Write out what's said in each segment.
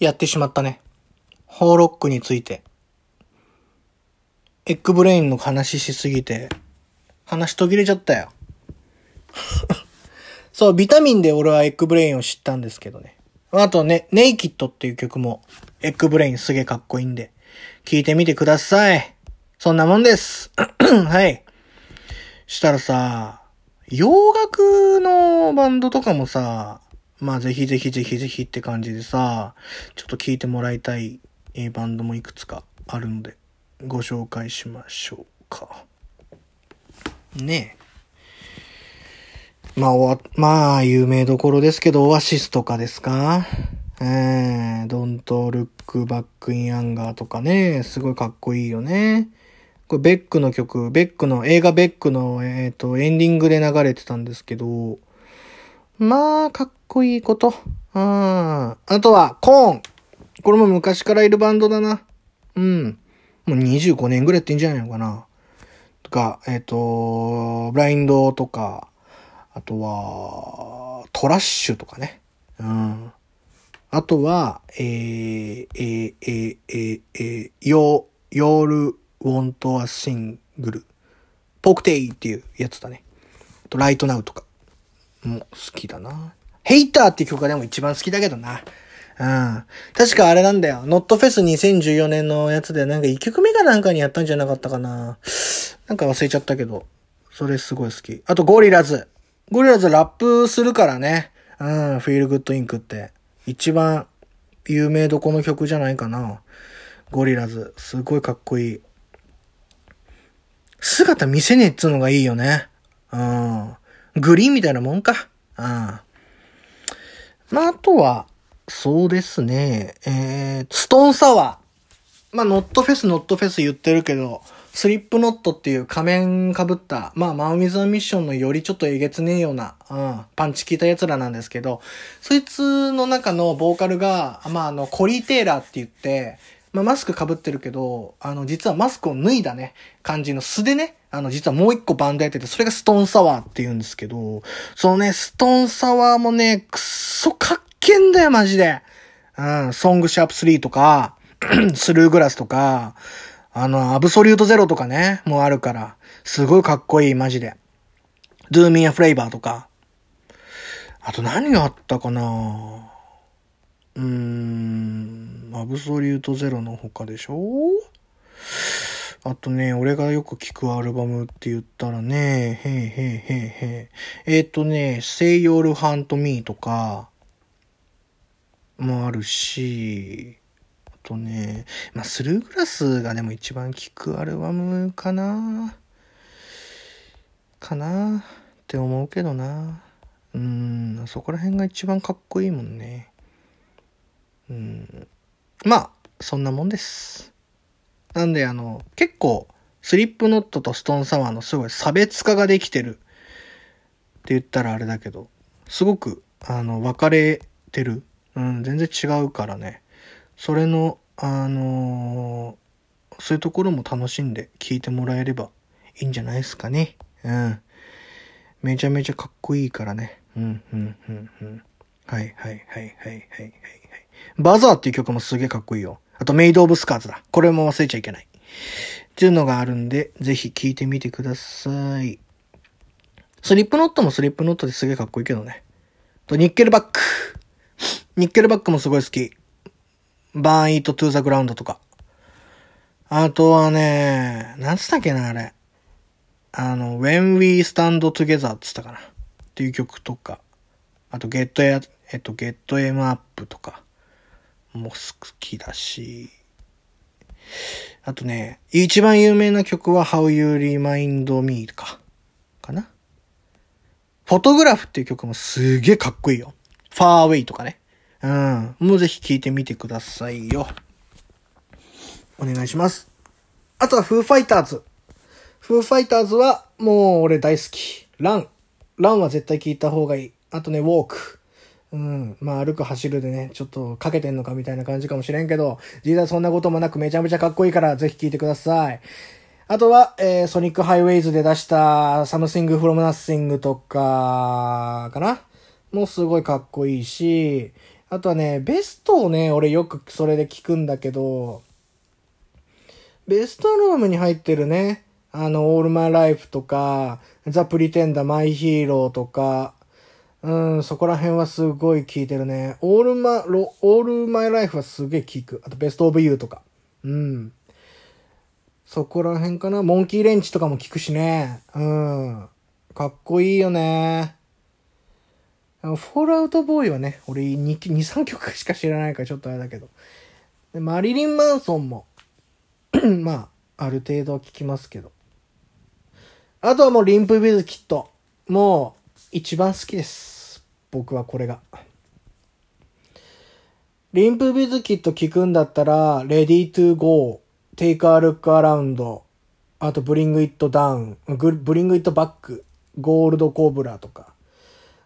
やってしまったね。邦ロックについて。 EGG BRAIN の話しすぎて、話途切れちゃったよ。そう、ビタミンで俺は EGG BRAIN を知ったんですけどね。あとね、 Naked っていう曲も、 EGG BRAIN すげえかっこいいんで、聞いてみてください。そんなもんです。はい。したらさ、洋楽のバンドとかもさ、まあぜひぜひぜひぜひって感じでさ、ちょっと聞いてもらいたいバンドもいくつかあるので、ご紹介しましょうか。ねえ。まあ、まあ、有名どころですけど、オアシスとかですか？えー、Don't Look Back in Anger とかね、すごいかっこいいよね。これベックの曲、ベックの、映画ベックの、えっ、ー、と、エンディングで流れてたんですけど、まあ、かっこいいこと。うん。あとは、 Korn。これも昔からいるバンドだな。うん。もう25年ぐらいやってんじゃないのかな。とか、えっ、ー、と、 Blind とか、あとは、 Trash とかね。うん。あとは、えー、えー、えー、えー、えー、 Y'all、Y'all Want a Single。ポークテイっていうやつだね。あと、 Right Now とか。も好きだな。 Hater っていう曲がでも一番好きだけどな。うん。確かあれなんだよ。 Knotfest 2014年のやつでなんか1曲目かなんかにやったんじゃなかったかな。なんか忘れちゃったけど。それすごい好き。あと Gorillaz。Gorillaz ラップするからね。うん。 Feel Good Inc って。一番有名どこの曲じゃないかな。ゴリラズ。すごいかっこいい。姿見せねえっつうのがいいよね。うん。グリーンみたいなもんか。うん。まあ、あとは、そうですね。えー、ストーンサワー。まあ、ノットフェス、ノットフェス言ってるけど、スリップノットっていう仮面被った、まあ、マウミズミッションのよりちょっとえげつねえような、うん、パンチ効いた奴らなんですけど、そいつの中のボーカルが、まあ、あの、コリー・テイラーって言って、まあ、マスク被ってるけど、あの、実はマスクを脱いだね、感じの素でね、あの、実はもう一個バンドやってて、それがストーンサワーって言うんですけど、そのね、ストーンサワーもね、くっそかっけんだよ、マジで。うん、ソングシャープ3とか、スルーグラスとか、あの、アブソリュートゼロとかね、もうあるから、すごいかっこいい、マジで。ドゥーミーアフレイバーとか。あと何があったかな？うーん、アブソリュートゼロの他でしょ？あとね、俺がよく聞くアルバムって言ったらね、へいへいへいへい。えっ、ー、とね、Say Your Hunt Me とか、もあるし、あとね、まあ、スルーグラスがでも一番聞くアルバムかなかなって思うけどな。うん、そこら辺が一番かっこいいもんね。うん。まあ、そんなもんです。なんであの、結構、スリップノットとストーンサワーのすごい差別化ができてるって言ったらあれだけど、すごく、あの、分かれてる。うん、全然違うからね。それの、あのー、そういうところも楽しんで聴いてもらえればいいんじゃないですかね。うん。めちゃめちゃかっこいいからね。うん、うん、うん、うん。はい、はい、はい、はい、はい、はい。バザーっていう曲もすげえかっこいいよ。あと、メイドオブスカーズだ。これも忘れちゃいけない。っていうのがあるんで、ぜひ聴いてみてください。スリップノットもスリップノットですげえかっこいいけどね。と、ニッケルバック。ニッケルバックもすごい好き。バーンイートトゥーザグラウンドとか。あとはね、なんつったっけな、あれ。あの、When We Stand Together っつったかな。っていう曲とか。あと、Get えっと、Get Em Up とか。も好きだし、あとね、一番有名な曲は How You Remind Me か、かな。フォトグラフっていう曲もすげえかっこいいよ。Far Away とかね。うん。もうぜひ聴いてみてくださいよ。お願いします。あとはフーファイターズ。フーファイターズはもう俺大好き。ラン。ランは絶対聴いた方がいい。あとね、ウォーク。うん。まあ歩く走るでね、ちょっとかけてんのかみたいな感じかもしれんけど、実はそんなこともなくめちゃめちゃかっこいいからぜひ聴いてください。あとは、えー、 Sonic Highways で出した Something from Nothing とか、かな？もうすごいかっこいいし、あとはね、ベストをね、俺よくそれで聞くんだけど、ベストアルバムに入ってるね、あの、 All My Life とか、 The Pretender、 My Hero とか、うん、そこら辺はすごい聞いてるね。 All My、ロ、 All My Life はすげえ聞く。あと、 Best of You とか。うん。そこら辺かな。モンキーレンチとかも聞くしね。うん。かっこいいよね。フォールアウトボーイはね、俺2、2 3曲しか知らないからちょっとあれだけど。でマリリン・マンソンも まあ、ある程度は聞きますけど。あとはもうリンプビズキット。もう、一番好きです。僕はこれが。Limp Bizkit 聞くんだったら、 Ready to Go、 Take a Look Around、あと Bring It Down、 Bring It Back、 Gold Cobra とか、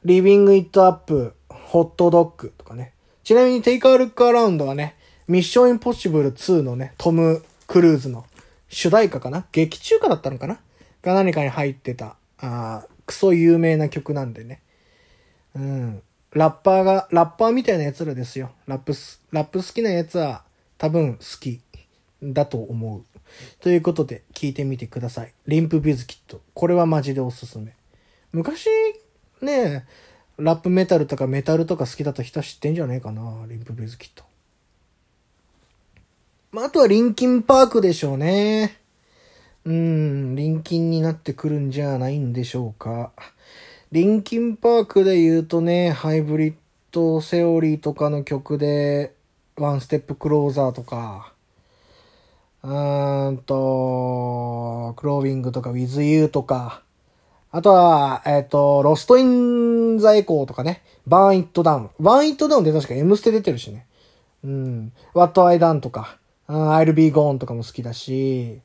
Livin' It Up、 Hot Dog とかね。ちなみに Take a Look Around はね、ミッションインポッシブル2のね、トム・クルーズの主題歌かな？劇中歌だったのかな？が何かに入ってた、あクソ有名な曲なんでね。うん。ラッパーが、ラッパーみたいな奴らですよ。ラップス、ラップ好きな奴は多分好きだと思う。ということで聞いてみてください。リンプビズキット。これはマジでおすすめ。昔ね、ラップメタルとかメタルとか好きだった人は知ってんじゃねえかな。リンプビズキット。まあ、あとはリンキンパークでしょうね。うん、リンキンになってくるんじゃないんでしょうか。Linkin Park で言うとね、 Hybrid Theory とかの曲で、 One Step Closer とか、うーんと、 Crawling とか、ウィズユーとか、あとは、えっ、ー、と、 Lost in the Echo とかね、 Burn It Down。Burn It Down って確か M ステ出てるしね。うん。What I've Done とか、I'll Be Gone とかも好きだし、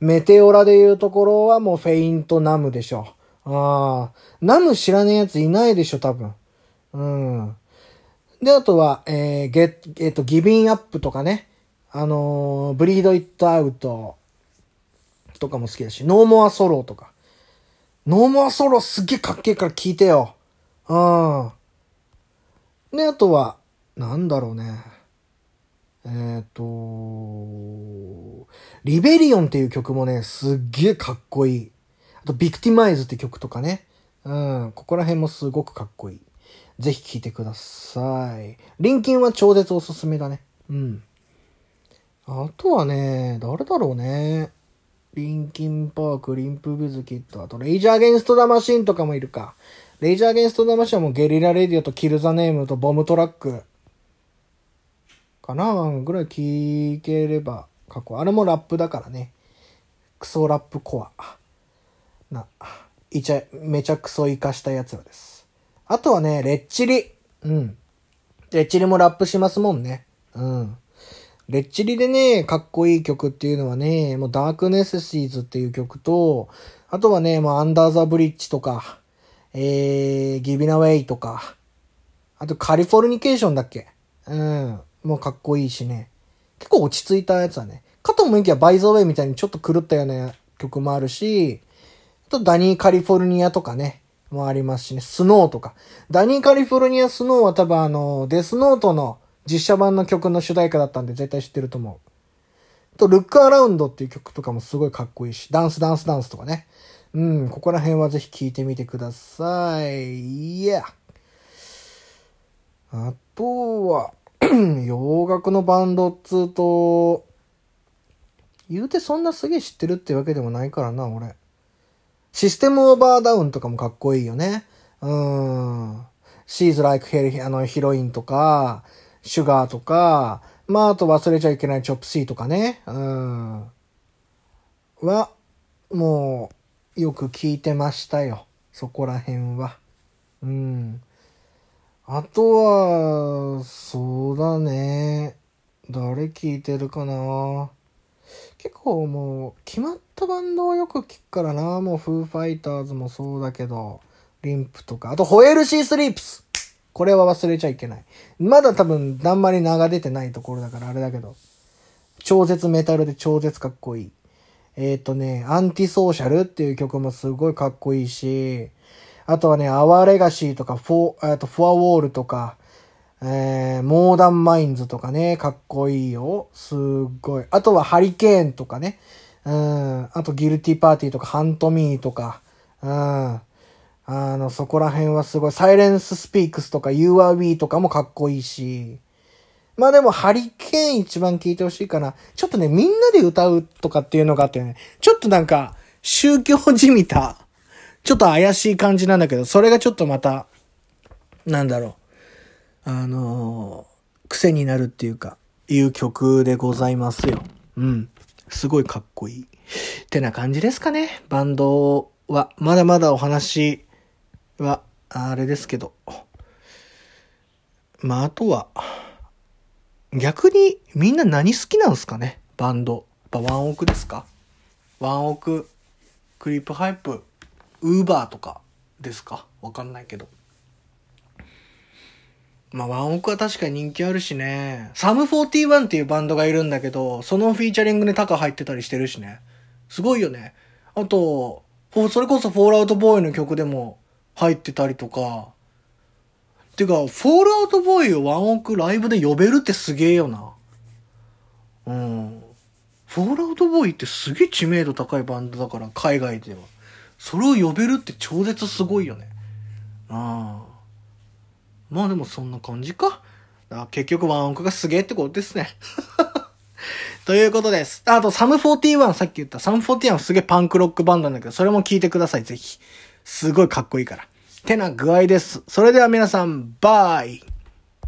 メテオラで言うところはもうフェイントナムでしょ。ああ、ナム知らねえやついないでしょ、多分。うん。で、あとは、えー、ゲッ、えっ、ー、と、ギビンアップとかね。あのー、ブリードイットアウトとかも好きだし、ノーモアソロとか。ノーモアソロすげえかっけえから聞いてよ。うん。で、あとは、なんだろうね。えっ、ー、と、 Rebellion っていう曲もね、すっげえかっこいい。あと、 Victimized って曲とかね。うん、ここら辺もすごくかっこいい。ぜひ聴いてください。 Linkin は超絶おすすめだね。うん。あとはね、誰だろうね。 Linkin Park、 Limp Bizkit、あと、 Rage Against the Machine とかもいるか。 Rage Against the Machine はもう Guerrilla Radio と Killing in the Name と Bombtrack。かなぐらい聞ければ過去。あれもラップだからね。クソラップコア。な、いちゃ、めちゃくそ活かした奴らです。あとはね、レッチリ。うん。レッチリもラップしますもんね。うん。レッチリでね、かっこいい曲っていうのはね、もうダークネセシーズっていう曲と、あとはね、もうアンダーザブリッジとか、えー、ギビナウェイとか、あとカリフォルニケーションだっけ？うん。もうかっこいいしね。結構落ち着いたやつはね。かと思いきやバイザーウェイみたいにちょっと狂ったような曲もあるし、とダニーカリフォルニアとかね、もありますしね、スノーとか。ダニーカリフォルニアスノーは多分あの、デスノートの実写版の曲の主題歌だったんで絶対知ってると思う。と、ルックアラウンドっていう曲とかもすごいかっこいいし、ダンスダンスダンスとかね。うん、ここら辺はぜひ聴いてみてください。いや。あとは、洋楽のバンドっつうと、言うてそんなすげえ知ってるってわけでもないからな、俺。システムオーバーダウンとかもかっこいいよね。うん。シーズ・ライク・ヘリ、あの、ヒロインとか、シュガーとか、まあ、あと忘れちゃいけないチョップシーとかね。うん。は、もう、よく聞いてましたよ。そこら辺は。うん。あとは、そうだね。誰聞いてるかな？結構もう決まったバンドをよく聞くからな。もうフーファイターズもそうだけど、リンプとか。あとホエルシースリープスこれは忘れちゃいけない。まだ多分あんまり名が出てないところだからあれだけど。超絶メタルで超絶かっこいい。えっ、ー、とね、 Anti-Social っていう曲もすごいかっこいいし、あとはね、 Our Legacy とか、フォー、えっと、フォアウォールとか、えー、 Modern Minds とかね、かっこいいよ。すっごい。あとは Hurricane とかね。うん。あと Guilty Party とか Haunt Me とか。うん。あの、そこら辺はすごい。 Silence Speaks とか You Are We とかもかっこいいし。まあでも、ハリケーン一番聴いてほしいかな。ちょっとね、みんなで歌うとかっていうのがあってね、ちょっとなんか、宗教じみた、ちょっと怪しい感じなんだけど、それがちょっとまた、なんだろう。あの、癖になるっていうか、いう曲でございますよ。うん。すごいかっこいい。ってな感じですかね。バンドは、まだまだお話は、あれですけど。まあ、あとは、逆にみんな何好きなんすかね？バンド。やっぱワンオクですか？ワンオク、クリープハイプ、ウーバーとかですか？わかんないけど。まあ、ワンオクは確かに人気あるしね。 Sum 41っていうバンドがいるんだけど、そのフィーチャリングでタカ入ってたりしてるしね。すごいよね。あと、それこそフォールアウトボーイの曲でも入ってたりとか。てか、フォールアウトボーイをワンオクライブで呼べるってすげえよな。うん。フォールアウトボーイってすげえ知名度高いバンドだから、海外では。それを呼べるって超絶すごいよね。ああ。まあでもそんな感じか。か結局ワンオクがすげえってことですね。ということです。あと、サム41、さっき言ったサム41はすげえパンクロックバンドなんだけど、それも聞いてください、ぜひ。すごいかっこいいから。てな具合です。それでは皆さん、バイ